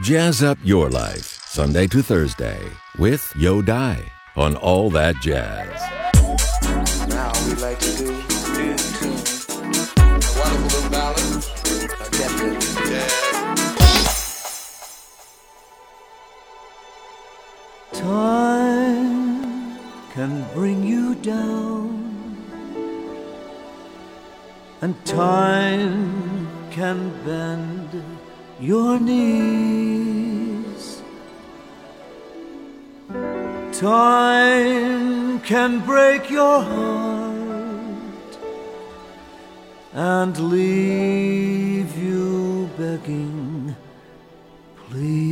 Jazz up your life, Sunday to Thursday, with Yo Die on All That Jazz. Now we like to do new tunes. A wonderful little ballad. A definite jazz. Time can bring you down, and time can bend your knees. Time can break your heart and leave you begging, please.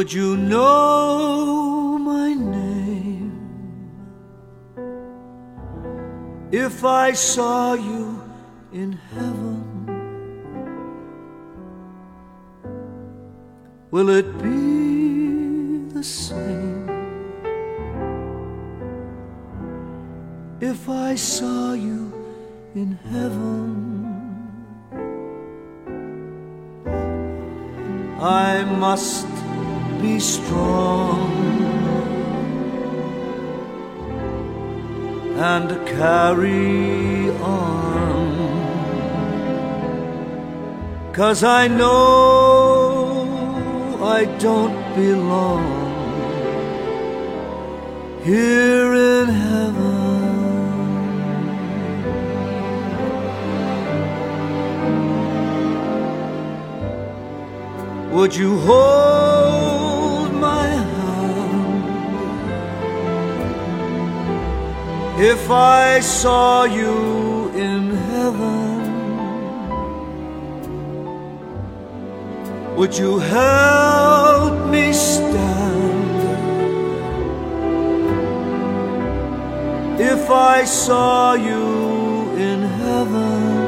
Would you know my name if I saw you in heaven? Will it be the same if I saw you in heaven? I must strong and carry on. Cause I know I don't belong here in heaven. Would you hold if I saw you in heaven? Would you help me stand if I saw you in heaven?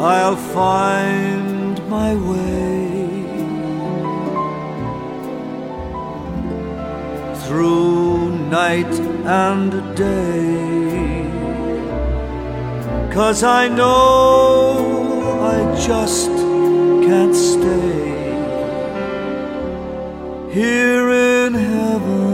I'll find my way through night and day. Cause I know I just can't stay here in heaven.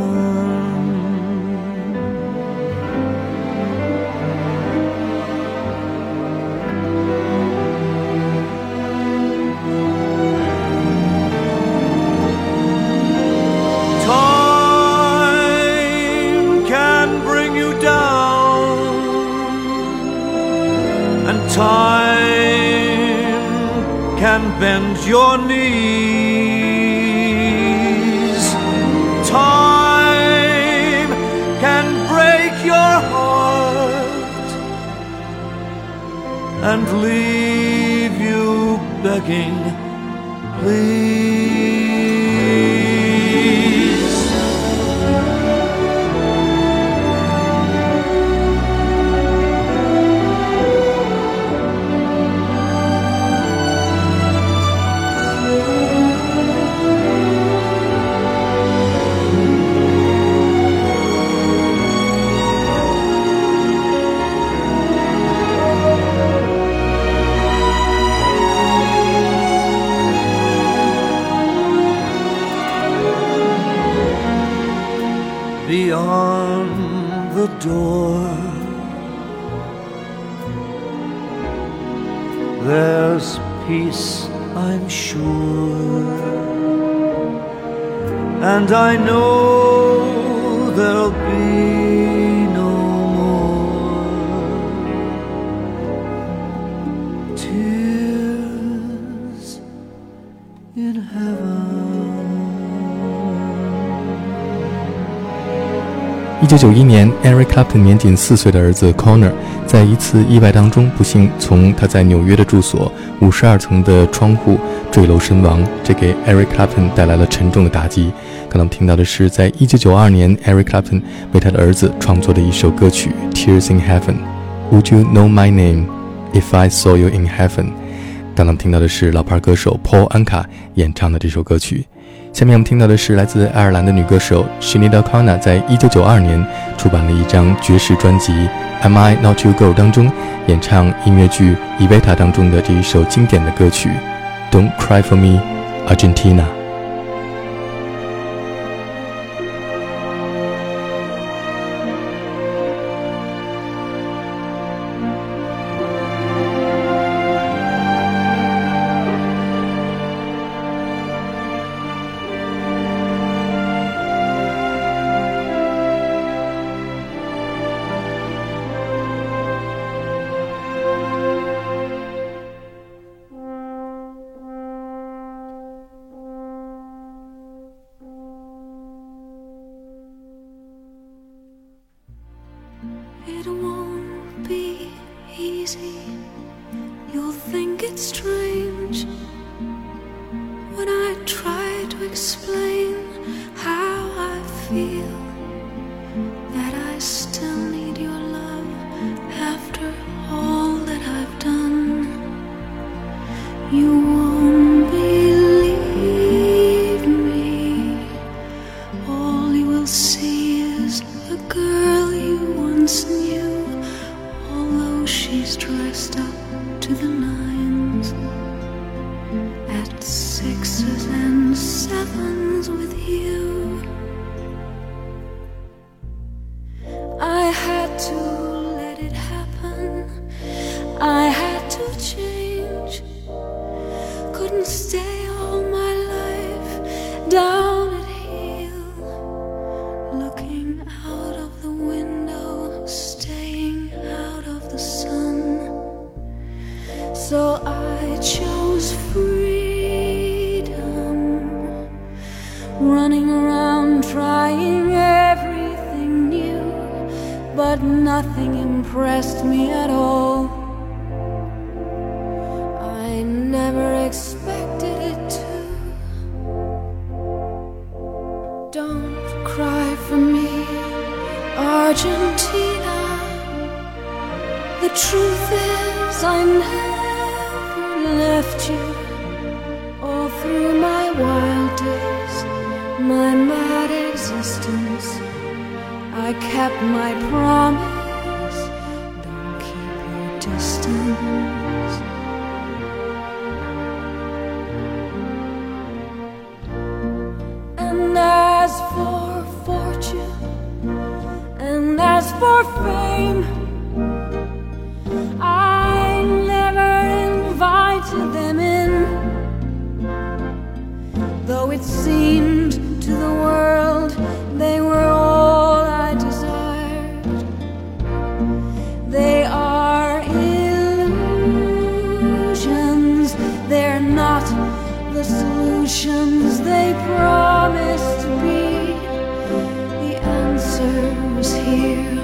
Time can bend your knees. Time can break your heart and leave you begging, please. Tears in heaven. 一九九一年，Eric Clapton 年仅四岁的儿子 Connor 在一次意外当中不幸从他在纽约的住所五十二层的窗户坠楼身亡，这给 Eric Clapton 带来了沉重的打击。刚才我们听到的是，在一九九二年，Eric Clapton 为他的儿子创作的一首歌曲《Tears in Heaven》。Would you know my name if I saw you in heaven？刚刚听到的是老牌歌手 Paul Anka 演唱的这首歌曲。下面我们听到的是来自爱尔兰的女歌手 Sinead O'Connor 在一九九二年出版了一张爵士专辑《Am I Not You Girl》当中演唱音乐剧《Evita》当中的这一首经典的歌曲《Don't Cry for Me, Argentina》。Argentina. The truth is, I never left you. All through my wild days, my mad existence. I kept my promise. There's nothing more I can think of to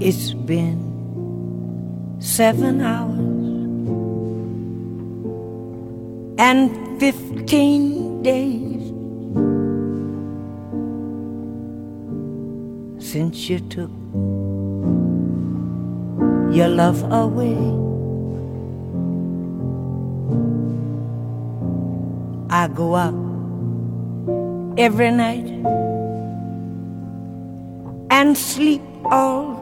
It's been seven hours and fifteen days since you took your love away. I go out every night and sleep all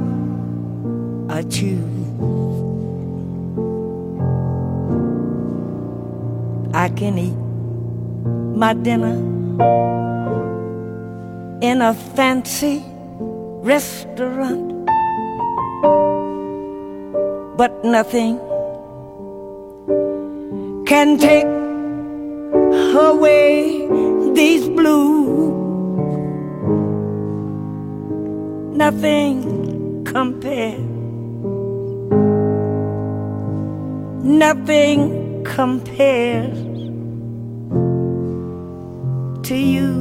I choose. I can eat my dinner in a fancy restaurant, but nothing can take away these blues. Nothing compares. Nothing compares to you.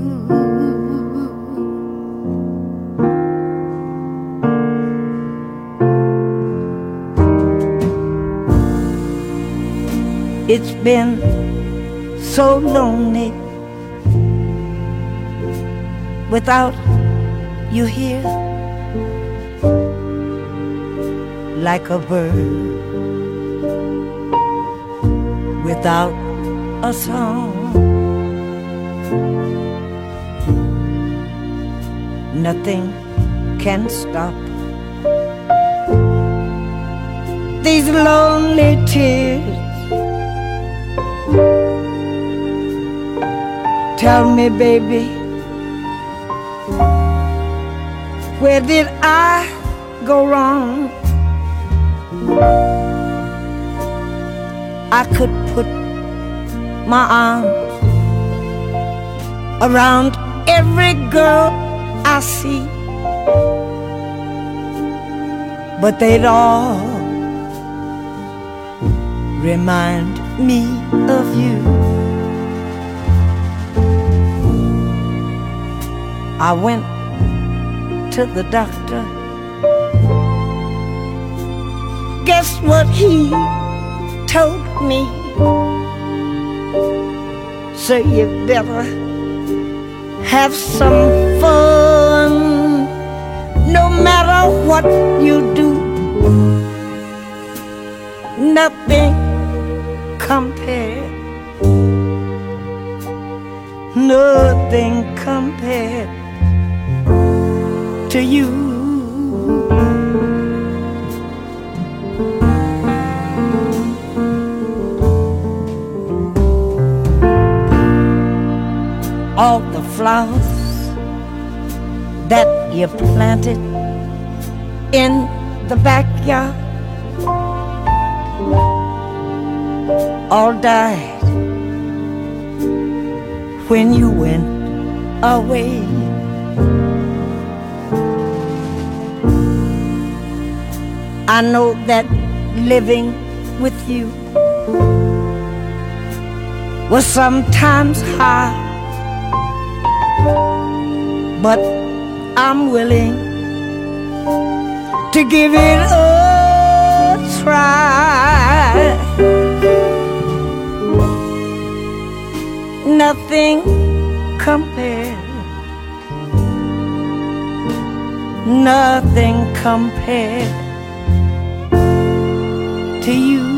It's been so lonely without you here, like a bird without a song. Nothing can stop these lonely tears. Tell me, baby, where did I go wrong? I could put my arms around every girl I see, but they'd all remind me of you. I went to the doctor. Guess what he told me? So you better have some fun. No matter what you do, nothing compared. Nothing compared to you. All the flowers that you planted in the backyard all died when you went away. I know that living with you was sometimes hard, but I'm willing to give it a try. Nothing compares. Nothing compared to you.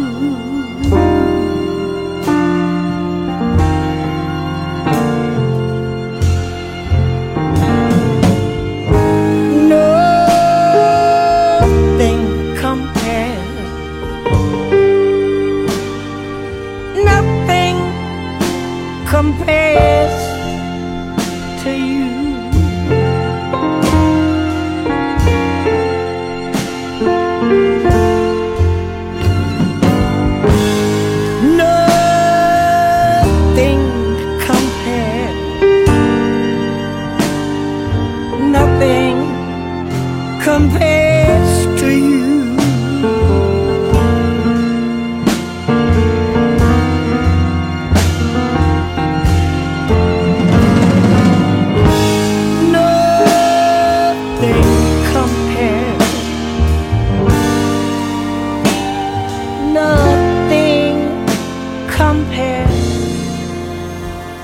Compare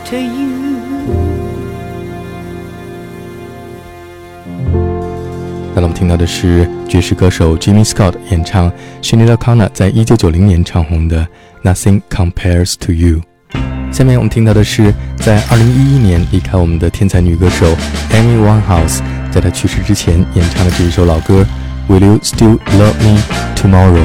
to you. 那我们听到的是爵士歌手 Jimmy Scott 演唱 Sinead O'Connor 在一九九零年唱红的《Nothing Compares to You》。下面我们听到的是在二零一一年离开我们的天才女歌手 Amy Winehouse，在她去世之前演唱的这一首老歌《Will You Still Love Me Tomorrow》。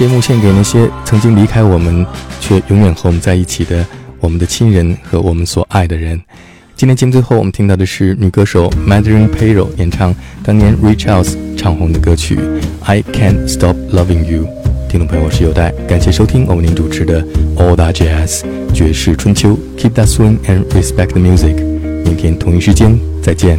节目献给那些曾经离开我们，却永远和我们在一起的我们的亲人和我们所爱的人。今天节目最后，我们听到的是女歌手 Madeline Payro 演唱当年 Ray Charles 唱红的歌曲《I Can't Stop Loving You》。听众朋友，我是有代，感谢收听我为您主持的 All That Jazz 爵士春秋。Keep that swing and respect the music。明天同一时间再见。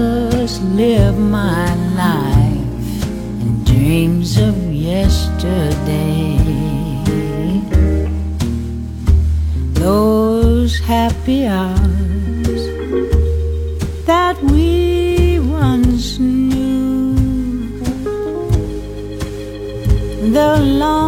live my life in dreams of yesterday. Those happy hours that we once knew. The long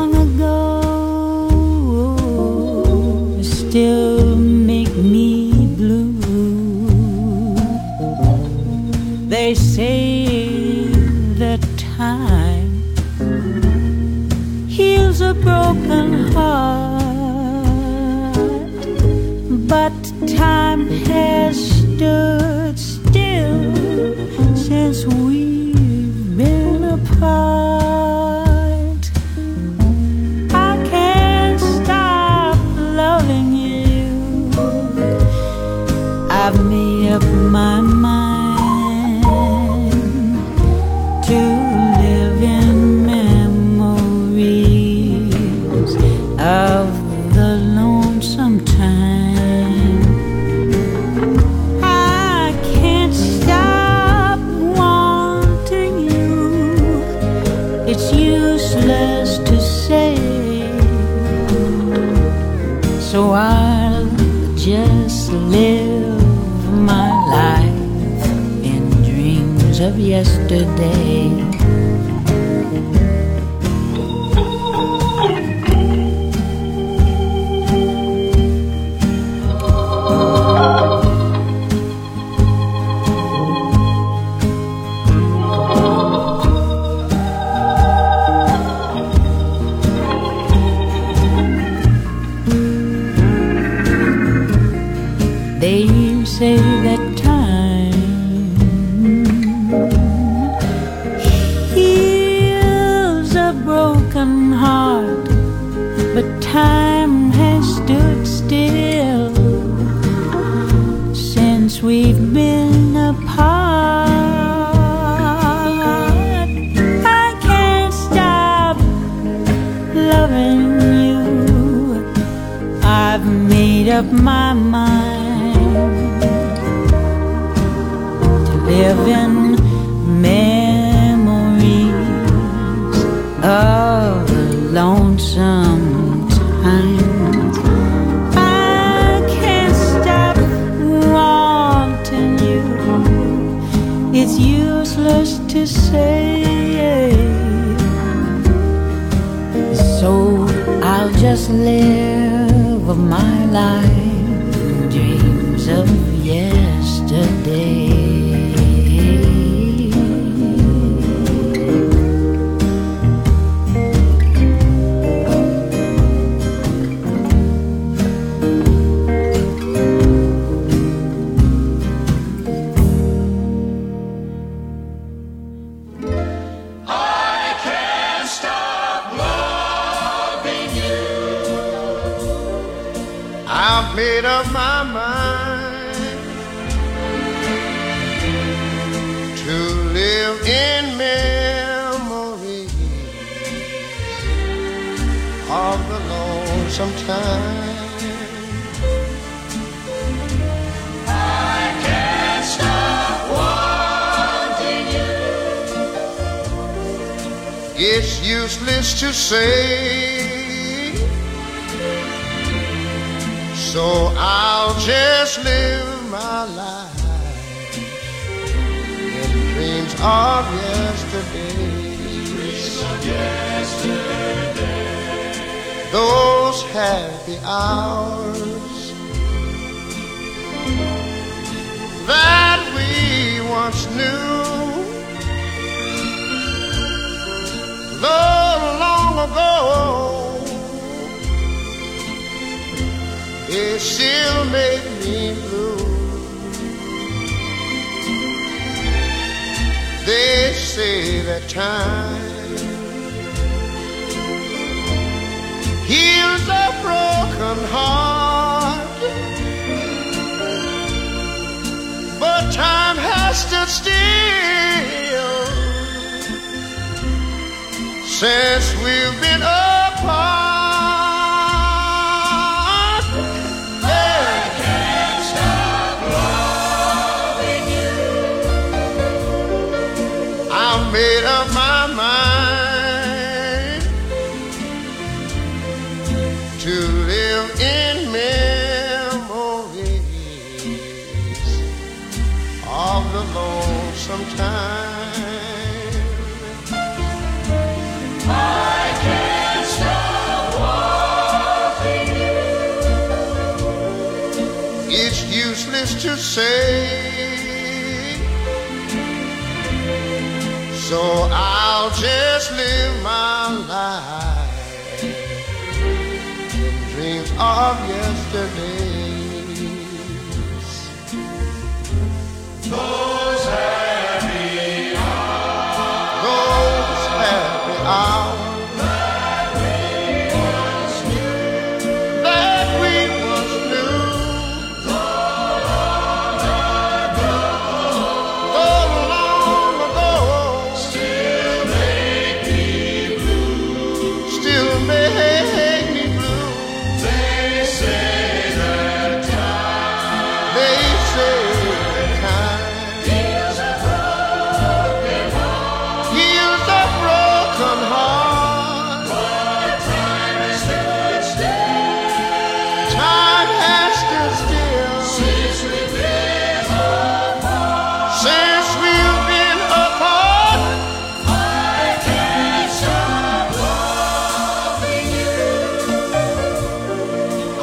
live my life dreams of yesterday. Useless to say. So I'll just live my life in dreams of yesterday. Those happy hours that we once knew. love long ago. It still made me blue. They say that time heals a broken heart. But time has to steal since we've been. Old.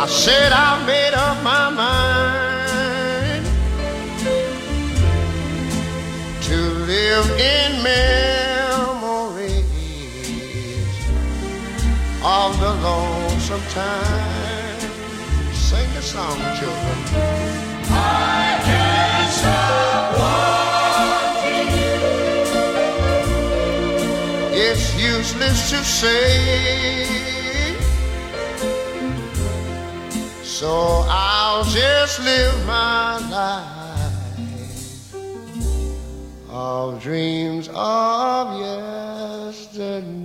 I said I made up my mind to live in memories of the lonesome time. Sing a song, children. I can't stop wanting you. It's useless to say. So I'll just live my life of dreams of yesterday.